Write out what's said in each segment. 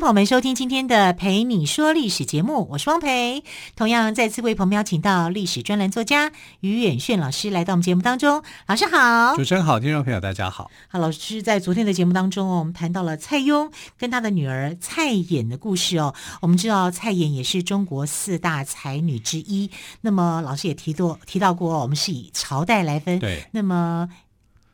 朋友们收听今天的《陪你说历史》节目，我是汪培。同样再次为朋友们邀请到历史专栏作家于远炫老师来到我们节目当中。老师好，主持人好，听众朋友大家好。好，老师在昨天的节目当中，我们谈到了蔡邕跟他的女儿蔡琰的故事哦。我们知道蔡琰也是中国四大才女之一。那么老师也提过提到过，我们是以朝代来分。对。那么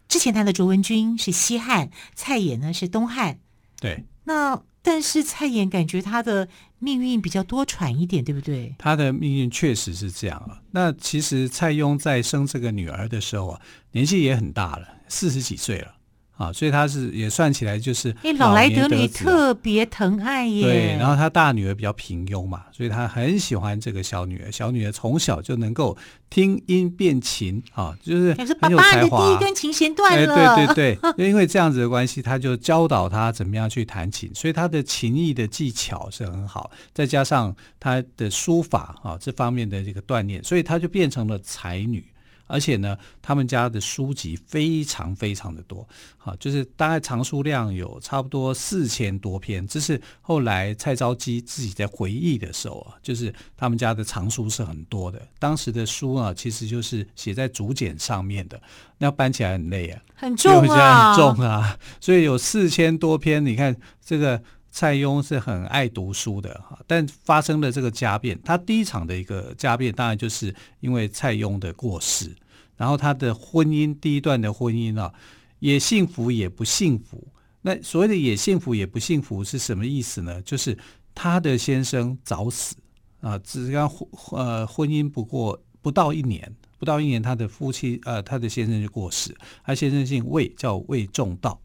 之前谈的卓文君是西汉，蔡琰呢是东汉。对。那但是蔡妍感觉她的命运比较多舛一点，对不对？她的命运确实是这样啊。那其实蔡邕在生这个女儿的时候啊，年纪也很大了，四十几岁了。啊，所以他是也算起来就是老，啊，老来得女特别疼爱耶。对，然后他大女儿比较平庸嘛，所以他很喜欢这个小女儿。小女儿从小就能够听音辨琴啊，就是很有才华。爸爸的第一根琴弦断了。哎，对对对，因为这样子的关系，他就教导他怎么样去弹琴，所以他的琴艺的技巧是很好，再加上他的书法啊这方面的这个锻炼，所以他就变成了才女。而且呢，他们家的书籍非常非常的多，好，就是大概藏书量有差不多四千多篇。这是后来蔡昭姬自己在回忆的时候啊，就是他们家的藏书是很多的。当时的书啊，其实就是写在竹简上面的，那要搬起来很累啊，很重啊，很重啊，所以有四千多篇。你看这个。蔡邕是很爱读书的哈，但发生了这个家变，他第一场的一个家变，当然就是因为蔡邕的过世，然后他的婚姻第一段的婚姻啊，也幸福也不幸福。那所谓的也幸福也不幸福是什么意思呢？就是他的先生早死啊，只刚呃婚姻不过不到一年，不到一年他的夫妻呃他的先生就过世，他先生姓魏，叫魏仲道。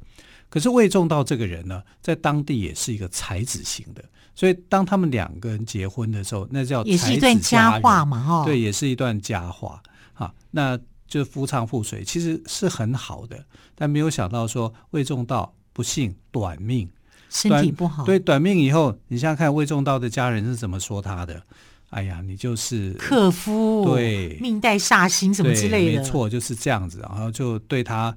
可是魏仲道这个人呢，在当地也是一个才子型的，所以当他们两个人结婚的时候，那叫才子，也是一段佳话嘛，哈，对，也是一段佳话，哈，那就是夫唱妇随，其实是很好的，但没有想到说魏仲道不幸短命，身体不好，对，短命以后，你想想看魏仲道的家人是怎么说他的？哎呀，你就是克夫，对，命带煞星什么之类的，没错，就是这样子，然后就对他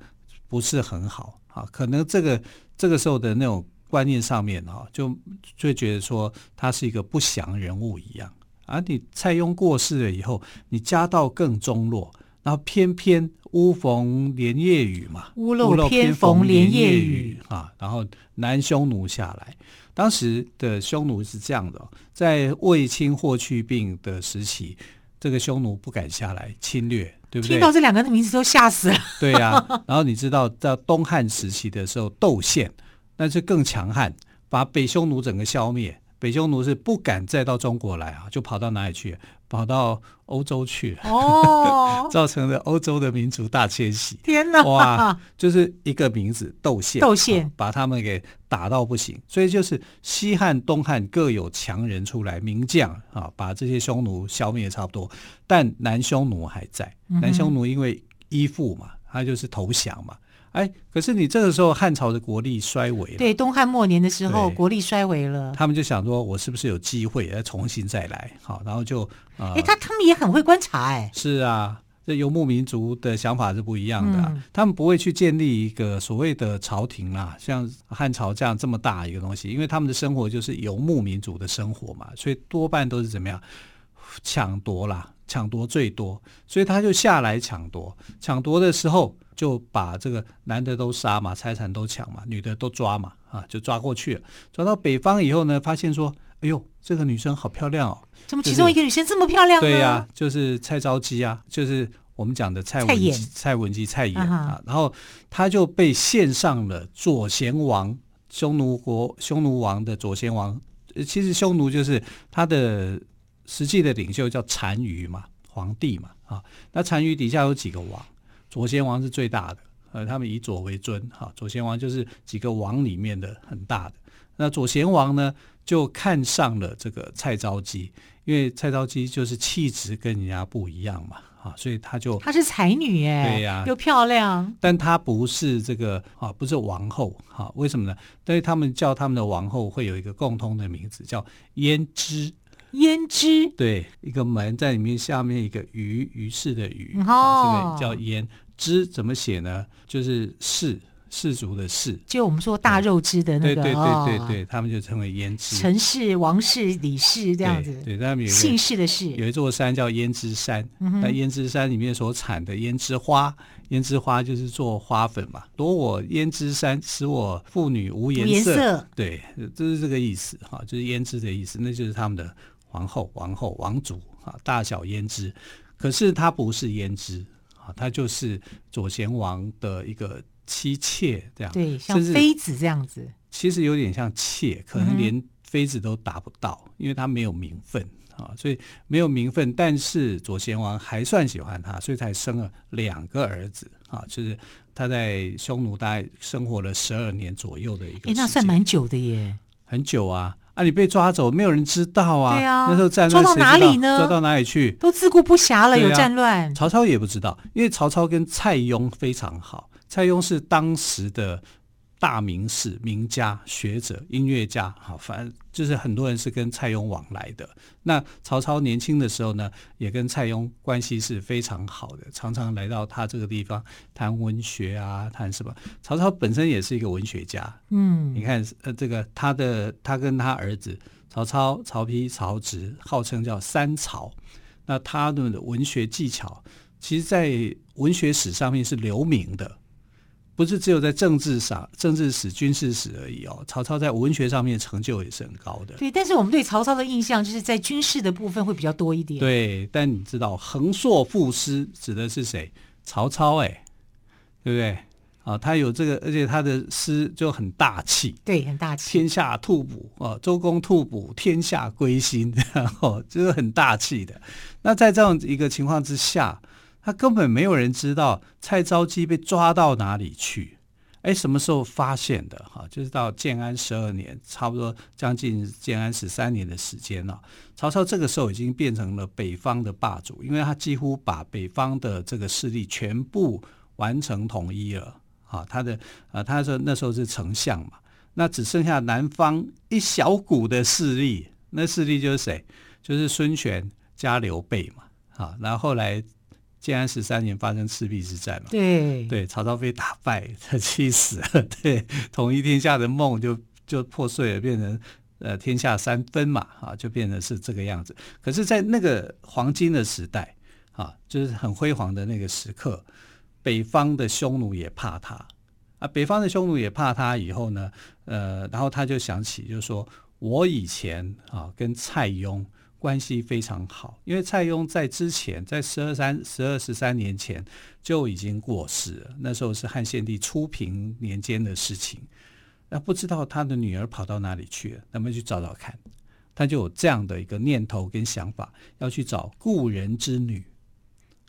不是很好。啊，可能这个这个时候的那种观念上面啊，就就觉得说他是一个不祥人物一样。而你蔡邕过世了以后，你家道更中落，然后偏偏屋逢连夜雨嘛，屋漏偏逢连夜雨啊，然后南匈奴下来。当时的匈奴是这样的，在卫青霍去病的时期，这个匈奴不敢下来侵略。对不对？听到这两个的名字都吓死了。对呀、啊，然后你知道，在东汉时期的时候，窦宪那是更强悍，把北匈奴整个消灭。北匈奴是不敢再到中国来啊，就跑到哪里去？跑到欧洲去了。哦，造成了欧洲的民族大迁徙。天哪！哇，就是一个名字窦宪，窦宪、啊、把他们给打到不行。所以就是西汉、东汉各有强人出来，名将啊，把这些匈奴消灭差不多。但南匈奴还在，南匈奴因为依附嘛，他就是投降嘛。哎，可是你这个时候汉朝的国力衰微了。对，东汉末年的时候，国力衰微了。他们就想说，我是不是有机会再重新再来？好，然后就啊，哎、呃，他他们也很会观察，哎。是啊，这游牧民族的想法是不一样的、啊嗯。他们不会去建立一个所谓的朝廷啊，像汉朝这样这么大一个东西，因为他们的生活就是游牧民族的生活嘛，所以多半都是怎么样抢夺啦，抢夺最多，所以他就下来抢夺，抢夺的时候。就把这个男的都杀嘛，财产都抢嘛，女的都抓嘛，啊，就抓过去了。抓到北方以后呢，发现说，哎呦，这个女生好漂亮哦！怎么其中一个女生这么漂亮呢？对呀、啊，就是蔡昭姬啊，就是我们讲的蔡文姬，蔡文姬蔡琰啊。然后他就被献上了左贤王，匈奴国匈奴王的左贤王。其实匈奴就是他的实际的领袖叫单于嘛，皇帝嘛，啊，那单于底下有几个王？左贤王是最大的，呃，他们以左为尊，哈，左贤王就是几个王里面的很大的。那左贤王呢，就看上了这个蔡昭姬，因为蔡昭姬就是气质跟人家不一样嘛，啊，所以她就她是才女耶，对呀、啊，又漂亮，但她不是这个啊，不是王后啊？为什么呢？因为他们叫他们的王后会有一个共通的名字，叫胭脂。胭脂，对，一个门在里面，下面一个于于是的鱼，哦，啊、这个叫胭脂，怎么写呢？就是氏。氏族的氏，就我们说大肉汁的那个，对对对对对，他们就称为胭脂。陈氏、王氏、李氏这样子，对，对他们有姓氏的氏，有一座山叫胭脂山。那胭脂山里面所产的胭脂花，胭脂花就是做花粉嘛。夺我胭脂山，使我妇女无颜色。颜色对，就是这个意思哈，就是胭脂的意思。那就是他们的皇后、王后、王族啊，大小胭脂。可是他不是胭脂啊，他就是左贤王的一个。妻妾这样，对，像妃子这样子，其实有点像妾，可能连妃子都达不到，嗯、因为他没有名分啊，所以没有名分。但是左贤王还算喜欢他，所以才生了两个儿子啊，就是他在匈奴大概生活了十二年左右的一个，哎，那算蛮久的耶，很久啊啊！你被抓走，没有人知道啊，对啊，那时候战乱抓到哪里呢？抓到哪里去？都自顾不暇了，啊、有战乱，曹操也不知道，因为曹操跟蔡邕非常好。蔡邕是当时的大名士、名家、学者、音乐家，好，反正就是很多人是跟蔡邕往来的。那曹操年轻的时候呢，也跟蔡邕关系是非常好的，常常来到他这个地方谈文学啊，谈什么。曹操本身也是一个文学家，嗯，你看，呃，这个他的他跟他儿子曹操、曹丕、曹植，号称叫三曹。那他们的文学技巧，其实，在文学史上面是留名的。不是只有在政治上、政治史、军事史而已哦。曹操在文学上面成就也是很高的。对，但是我们对曹操的印象就是在军事的部分会比较多一点。对，但你知道横槊赋诗指的是谁？曹操哎，对不对？啊，他有这个，而且他的诗就很大气。对，很大气。天下兔哺啊，周公吐哺，天下归心，然后就是很大气的。那在这样一个情况之下。他根本没有人知道蔡昭姬被抓到哪里去，哎，什么时候发现的？哈，就是到建安十二年，差不多将近建安十三年的时间了。曹操这个时候已经变成了北方的霸主，因为他几乎把北方的这个势力全部完成统一了。啊，他的啊，他说那时候是丞相嘛，那只剩下南方一小股的势力，那势力就是谁？就是孙权加刘备嘛。啊，然后后来。建安十三年发生赤壁之战嘛？对对，曹操被打败，他气死了。对，统一天下的梦就就破碎了，变成呃天下三分嘛，啊，就变成是这个样子。可是，在那个黄金的时代啊，就是很辉煌的那个时刻，北方的匈奴也怕他啊，北方的匈奴也怕他。以后呢，呃，然后他就想起，就是说我以前啊跟蔡邕。关系非常好，因为蔡邕在之前，在十二三、十二十三年前就已经过世了。那时候是汉献帝初平年间的事情，那不知道他的女儿跑到哪里去了，那么去找找看。他就有这样的一个念头跟想法，要去找故人之女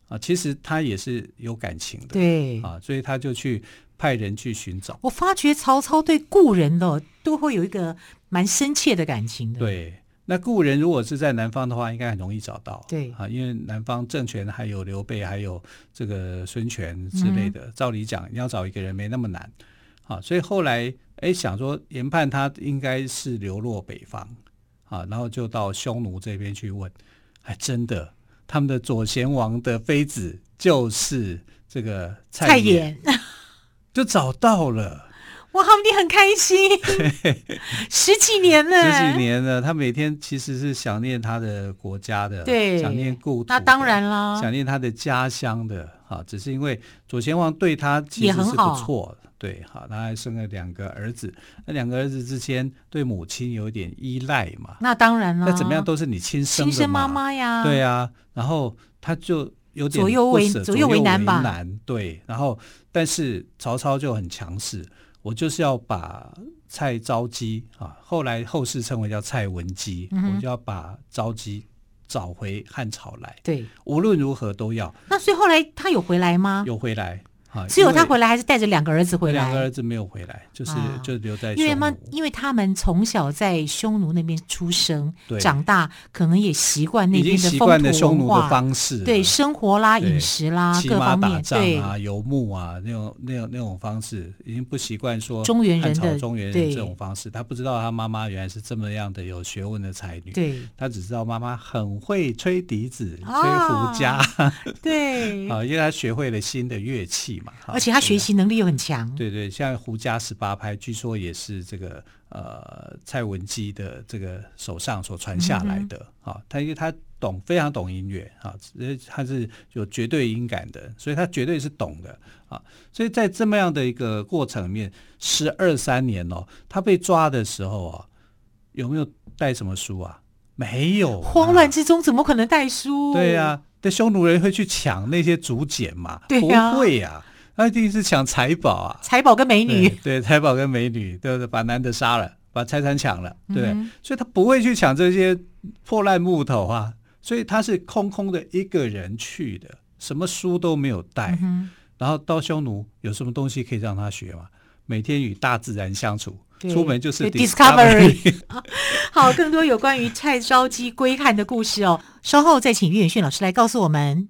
啊。其实他也是有感情的，对啊，所以他就去派人去寻找。我发觉曹操对故人的都会有一个蛮深切的感情的，对。那故人如果是在南方的话，应该很容易找到。对啊，因为南方政权还有刘备，还有这个孙权之类的。嗯、照理讲，你要找一个人没那么难。啊，所以后来哎想说研判他应该是流落北方啊，然后就到匈奴这边去问，还真的，他们的左贤王的妃子就是这个蔡琰，就找到了。哇，他们一定很开心，十几年了，十几年了。他每天其实是想念他的国家的，对，想念故土，那当然啦，想念他的家乡的。哈，只是因为左贤王对他其实是不错的，对，好，他还生了两个儿子，那两个儿子之间对母亲有点依赖嘛。那当然了，那怎么样都是你亲生亲生妈妈呀，对呀。然后他就有点左右为左右为难吧，对。然后，但是曹操就很强势。我就是要把蔡昭姬啊，后来后世称为叫蔡文姬，嗯，我就要把昭姬找回汉朝来。对，无论如何都要。那所以后来他有回来吗？有回来，啊，只有他回来，还是带着两个儿子回来？两个儿子没有回来，就是、啊、就留在。因为嘛，因为他们从小在匈奴那边出生，对。长大，可能也习惯那边的风土奴的方式，对生活啦、饮食啦各方面，对啊，游牧啊那种那种那种方式，已经不习惯说中原人的中原人这种方式。他不知道他妈妈原来是这么样的有学问的才女，对，他只知道妈妈很会吹笛子、吹胡笳，啊、对。啊，因为他学会了新的乐器嘛，而且他学习能力又很强，对对，像胡家十八拍，据说也是这个呃蔡文姬的这个手上所传下来的啊。他因为他懂非常懂音乐啊，他是有绝对音感的，所以他绝对是懂的啊。所以在这么样的一个过程里面，十二三年哦，他被抓的时候啊，有没有带什么书啊？没有，慌乱之中怎么可能带书？对呀、啊，的匈奴人会去抢那些竹简嘛？对呀、不会呀、啊。他一定是抢财宝啊，财宝跟美女，对，财宝跟美女，对不对？把男的杀了，把财产抢了，对，嗯、所以他不会去抢这些破烂木头啊，所以他是空空的一个人去的，什么书都没有带，嗯、然后到匈奴有什么东西可以让他学吗？每天与大自然相处，出门就是 discovery。好，更多有关于蔡昭姬归汉的故事哦，稍后再请岳远逊老师来告诉我们。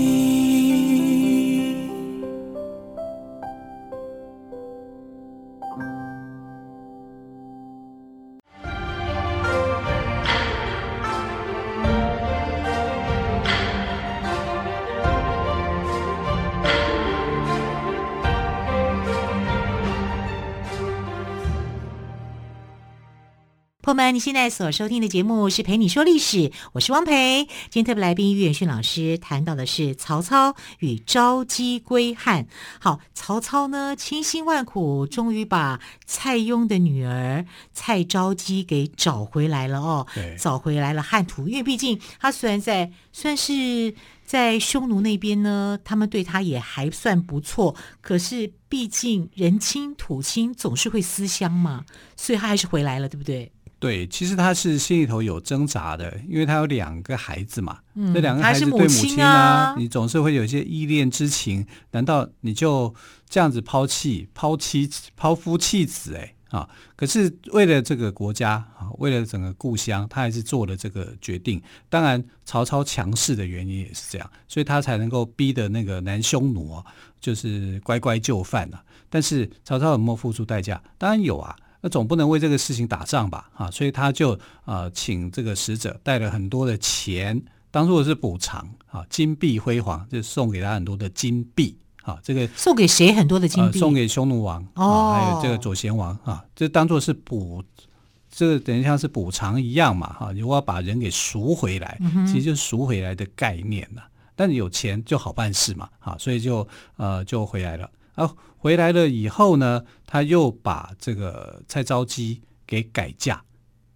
朋友们，你现在所收听的节目是《陪你说历史》，我是汪培。今天特别来宾岳远逊老师谈到的是曹操与昭姬归汉。好，曹操呢，千辛万苦，终于把蔡邕的女儿蔡昭姬给找回来了哦，找回来了汉土。因为毕竟他虽然在算是在匈奴那边呢，他们对他也还算不错，可是毕竟人亲土亲总是会思乡嘛，所以他还是回来了，对不对？对，其实他是心里头有挣扎的，因为他有两个孩子嘛，嗯、这两个孩子对母亲呢、啊，你总是会有一些依恋之情。难道你就这样子抛弃、抛妻、抛夫弃子？哎，啊！可是为了这个国家啊，为了整个故乡，他还是做了这个决定。当然，曹操强势的原因也是这样，所以他才能够逼得那个南匈奴啊，就是乖乖就范啊。但是曹操有没有付出代价？当然有啊。那总不能为这个事情打仗吧？啊，所以他就啊、呃，请这个使者带了很多的钱，当做是补偿啊，金碧辉煌，就送给他很多的金币啊。这个送给谁很多的金币？呃、送给匈奴王哦、啊，还有这个左贤王啊，这当做是补，这个等于像是补偿一样嘛哈。如果要把人给赎回来，嗯、其实就是赎回来的概念呐。但有钱就好办事嘛，啊，所以就呃就回来了。啊，回来了以后呢，他又把这个蔡昭姬给改嫁，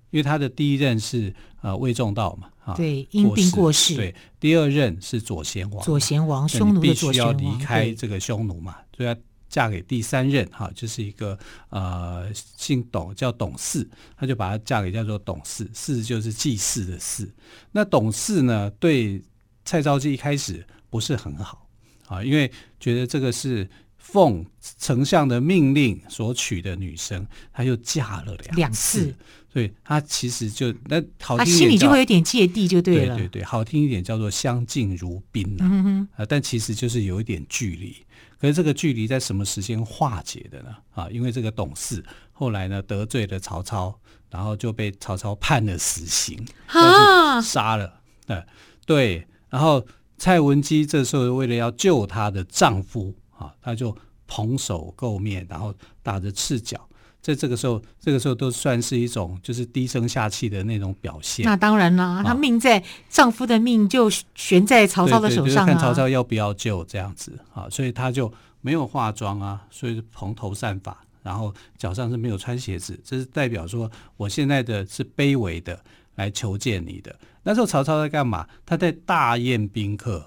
因为他的第一任是呃魏仲道嘛，啊，对，因病过世。对，第二任是左贤王，左贤王，匈奴的左贤王，必须要离开这个匈奴嘛，所以要嫁给第三任哈，就是一个呃姓董叫董氏，他就把她嫁给叫做董氏，氏就是祭祀的祀。那董氏呢，对蔡昭姬一开始不是很好啊，因为觉得这个是。奉丞相的命令所娶的女生，她又嫁了两两次，所以她其实就那好听一点，她心里就会有点芥蒂，就对了。对对对，好听一点叫做相敬如宾呐、啊，嗯哼啊，但其实就是有一点距离。可是这个距离在什么时间化解的呢？啊，因为这个董事后来呢得罪了曹操，然后就被曹操判了死刑，啊，杀了。对对，然后蔡文姬这时候为了要救她的丈夫。啊，他就蓬首垢面，然后打着赤脚，在这个时候，这个时候都算是一种就是低声下气的那种表现。那当然啦，她命在丈夫的命就悬在曹操的手上，啊，就是，看曹操要不要救这样子啊，所以他就没有化妆啊，所以蓬头散发，然后脚上是没有穿鞋子，这是代表说我现在的是卑微的来求见你的。那时候曹操在干嘛？他在大宴宾客。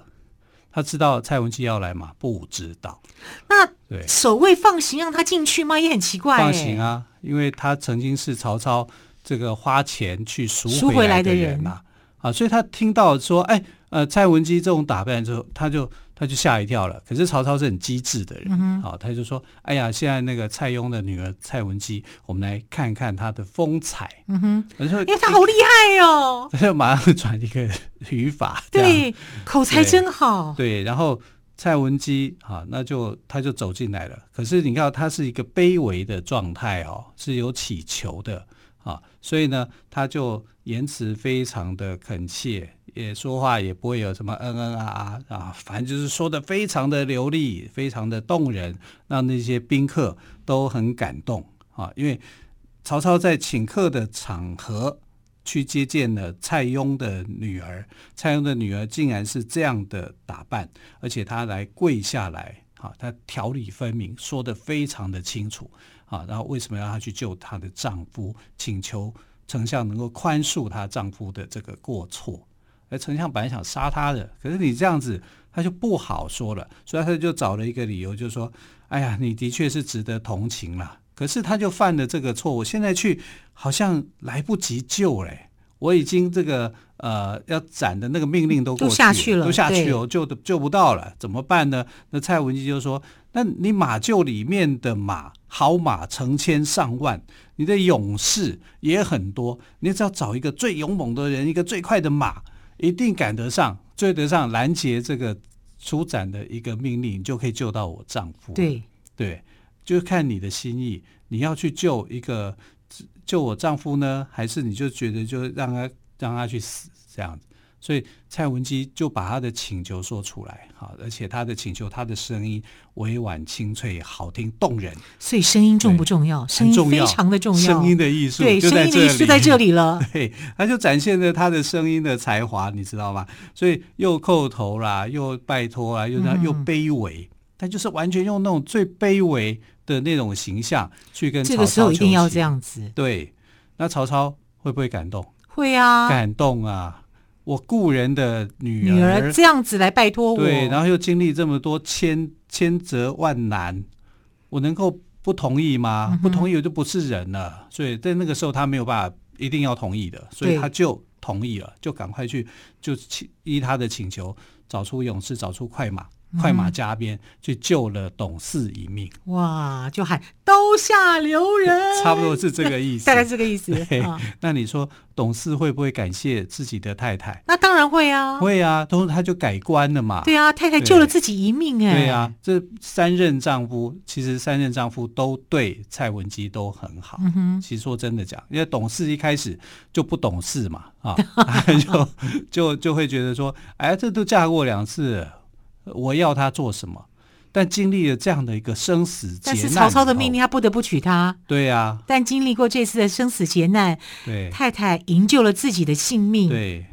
他知道蔡文姬要来吗？不知道。那对守卫放行让他进去吗？也很奇怪。放行啊，因为他曾经是曹操这个花钱去赎赎回来的人呐，啊，所以他听到说，哎，呃，蔡文姬这种打扮之后，他就。他就吓一跳了。可是曹操是很机智的人，好、嗯哦，他就说：“哎呀，现在那个蔡邕的女儿蔡文姬，我们来看看她的风采。”嗯哼，我说：“因为她好厉害哦！” 他就马上转一个语法，对，口才真好。对，然后蔡文姬啊，那就他就走进来了。可是你看，他是一个卑微的状态哦，是有乞求的啊，所以呢，他就言辞非常的恳切。也说话也不会有什么嗯嗯啊啊啊，反正就是说的非常的流利，非常的动人，让那些宾客都很感动啊。因为曹操在请客的场合去接见了蔡邕的女儿，蔡邕的女儿竟然是这样的打扮，而且她来跪下来啊，她条理分明，说的非常的清楚啊。然后为什么要她去救她的丈夫，请求丞相能够宽恕她丈夫的这个过错。而丞相本来想杀他的，可是你这样子，他就不好说了，所以他就找了一个理由，就是说：“哎呀，你的确是值得同情了，可是他就犯了这个错误，现在去好像来不及救嘞。我已经这个呃要斩的那个命令都过去了，都下去了，都下去了，救的救不到了，怎么办呢？那蔡文姬就说：那你马厩里面的马，好马成千上万，你的勇士也很多，你只要找一个最勇猛的人，一个最快的马。”一定赶得上，追得上，拦截这个出展的一个命令，你就可以救到我丈夫。对对，就看你的心意，你要去救一个救我丈夫呢，还是你就觉得就让他让他去死这样子？所以蔡文姬就把他的请求说出来，好，而且他的请求，他的声音委婉清脆，好听动人。所以声音重不重要？声音非常的重要。声音的艺术，对，声音的艺术在这里了。对，他就展现了他的声音的才华，你知道吗？所以又叩头啦，又拜托啦，又又卑微，他、嗯、就是完全用那种最卑微的那种形象去跟曹操求。这个时候一定要这样子。对，那曹操会不会感动？会啊，感动啊。我故人的女儿，女儿这样子来拜托我，对，然后又经历这么多千千折万难，我能够不同意吗？嗯、不同意我就不是人了。所以在那个时候，他没有办法一定要同意的，所以他就同意了，就赶快去就请依他的请求，找出勇士，找出快马。快马加鞭去救了董事一命，哇！就喊刀下留人，差不多是这个意思，大概这个意思。对，那你说董事会不会感谢自己的太太？那当然会啊，会啊，都他就改观了嘛。对啊，太太救了自己一命哎。对啊，这三任丈夫其实三任丈夫都对蔡文姬都很好。嗯哼，其实说真的讲，因为董事一开始就不懂事嘛，啊，就就就会觉得说，哎，这都嫁过两次。我要他做什么？但经历了这样的一个生死劫难，但是曹操的命令他不得不娶她。对呀、啊。但经历过这次的生死劫难，对太太营救了自己的性命。对，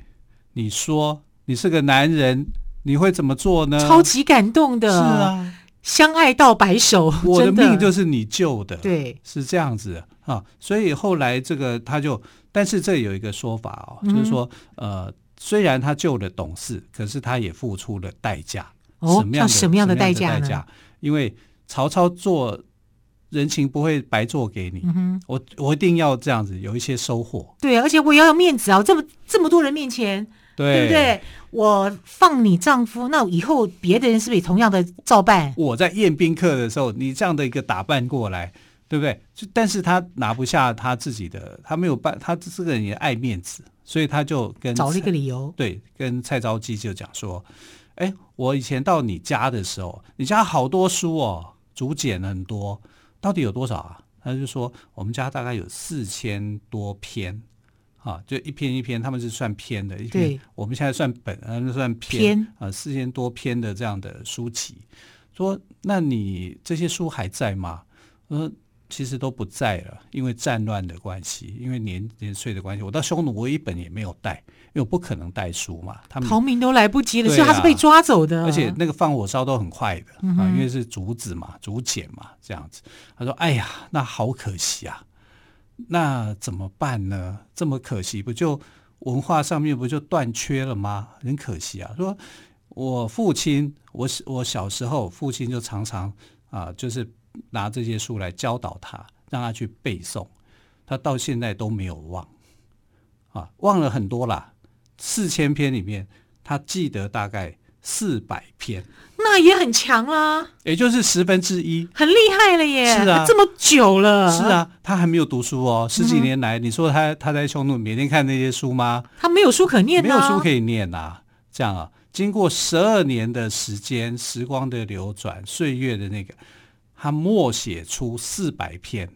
你说你是个男人，你会怎么做呢？超级感动的。是啊，相爱到白首，我的命就是你救的。对，是这样子啊。所以后来这个他就，但是这有一个说法哦，嗯、就是说呃，虽然他救了董事，可是他也付出了代价。哦，那什么样的代价代价？因为曹操做人情不会白做给你，嗯、我我一定要这样子有一些收获。对，而且我也要有面子啊！这么这么多人面前，对，对不对？我放你丈夫，那以后别的人是不是也同样的照办？我在宴宾客的时候，你这样的一个打扮过来，对不对？就但是他拿不下他自己的，他没有办，他这个人也爱面子，所以他就跟找了一个理由，对，跟蔡昭姬就讲说。哎，我以前到你家的时候，你家好多书哦，竹简很多，到底有多少啊？他就说我们家大概有四千多篇，啊，就一篇一篇，他们是算篇的，一篇我们现在算本，他们算篇，篇啊，四千多篇的这样的书籍。说，那你这些书还在吗？呃，其实都不在了，因为战乱的关系，因为年年岁的关系。我到匈奴，我一本也没有带，因为我不可能带书嘛。他们逃命都来不及了，啊、所以他是被抓走的。而且那个放火烧都很快的、嗯、啊，因为是竹子嘛，竹简嘛，这样子。他说：“哎呀，那好可惜啊，那怎么办呢？这么可惜，不就文化上面不就断缺了吗？很可惜啊。”说：“我父亲，我我小时候，父亲就常常啊，就是。”拿这些书来教导他，让他去背诵，他到现在都没有忘，啊，忘了很多啦。四千篇里面，他记得大概四百篇，那也很强啦，也就是十分之一，很厉害了耶。是啊，这么久了，是啊，他还没有读书哦，十几年来，嗯、你说他他在匈奴每天看那些书吗？他没有书可念，没有书可以念啊。这样啊，经过十二年的时间，时光的流转，岁月的那个。他默写出四百篇，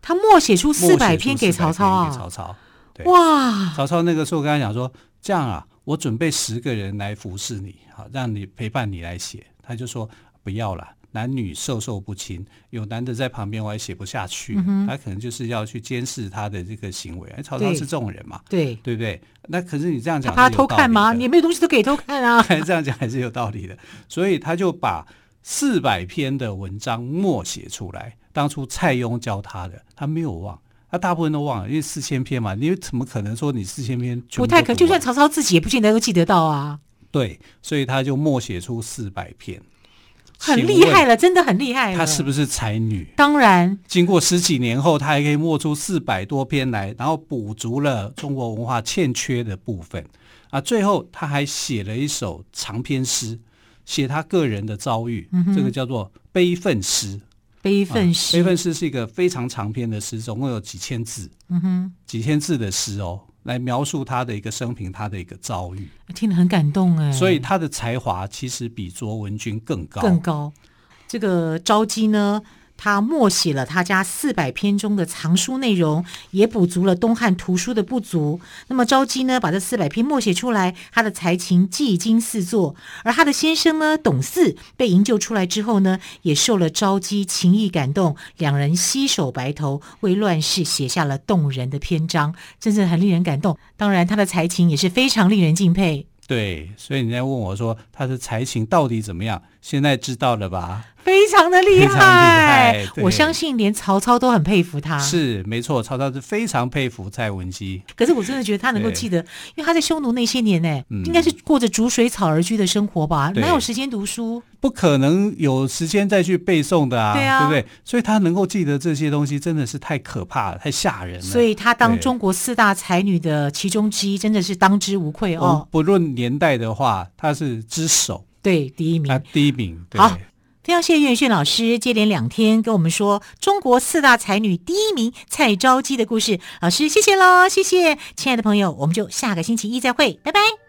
他默写出四百篇给曹操啊！曹操，对，哇！曹操那个时候跟他讲说：“这样啊，我准备十个人来服侍你，好，让你陪伴你来写。”他就说：“不要了，男女授受不亲，有男的在旁边，我还写不下去。嗯”他可能就是要去监视他的这个行为。哎，曹操是这种人嘛？对，对不对？那可是你这样讲，他偷看吗？你没有东西都可以偷看啊！这样讲还是有道理的。所以他就把。四百篇的文章默写出来，当初蔡邕教他的，他没有忘，他大部分都忘了，因为四千篇嘛，你怎么可能说你四千篇不太可能？就算曹操自己也不见得都记得到啊。对，所以他就默写出四百篇，很厉害了，真的很厉害了。他是不是才女？当然，经过十几年后，她还可以默出四百多篇来，然后补足了中国文化欠缺的部分啊。最后她还写了一首长篇诗。写他个人的遭遇，嗯、这个叫做悲愤诗。悲愤诗，悲愤诗是一个非常长篇的诗，总共有几千字，嗯哼，几千字的诗哦，来描述他的一个生平，他的一个遭遇，听得很感动哎。所以他的才华其实比卓文君更高，更高。这个昭姬呢？他默写了他家四百篇中的藏书内容，也补足了东汉图书的不足。那么昭姬呢，把这四百篇默写出来，他的才情技惊四座。而他的先生呢，董四被营救出来之后呢，也受了昭姬情意感动，两人携手白头，为乱世写下了动人的篇章，真是很令人感动。当然，他的才情也是非常令人敬佩。对，所以你在问我说他的才情到底怎么样？现在知道了吧？非常的厉害，厉害，我相信连曹操都很佩服他。是没错，曹操是非常佩服蔡文姬。可是我真的觉得他能够记得，因为他在匈奴那些年呢，嗯、应该是过着逐水草而居的生活吧？哪有时间读书？不可能有时间再去背诵的啊，对啊，对不对？所以他能够记得这些东西，真的是太可怕了，太吓人了。所以他当中国四大才女的其中之一，真的是当之无愧哦。不论年代的话，他是之首，对，第一名，啊第一名。对好。非常谢谢岳迅老师接连两天跟我们说中国四大才女第一名蔡昭姬的故事，老师谢谢喽，谢谢，亲爱的朋友，我们就下个星期一再会，拜拜。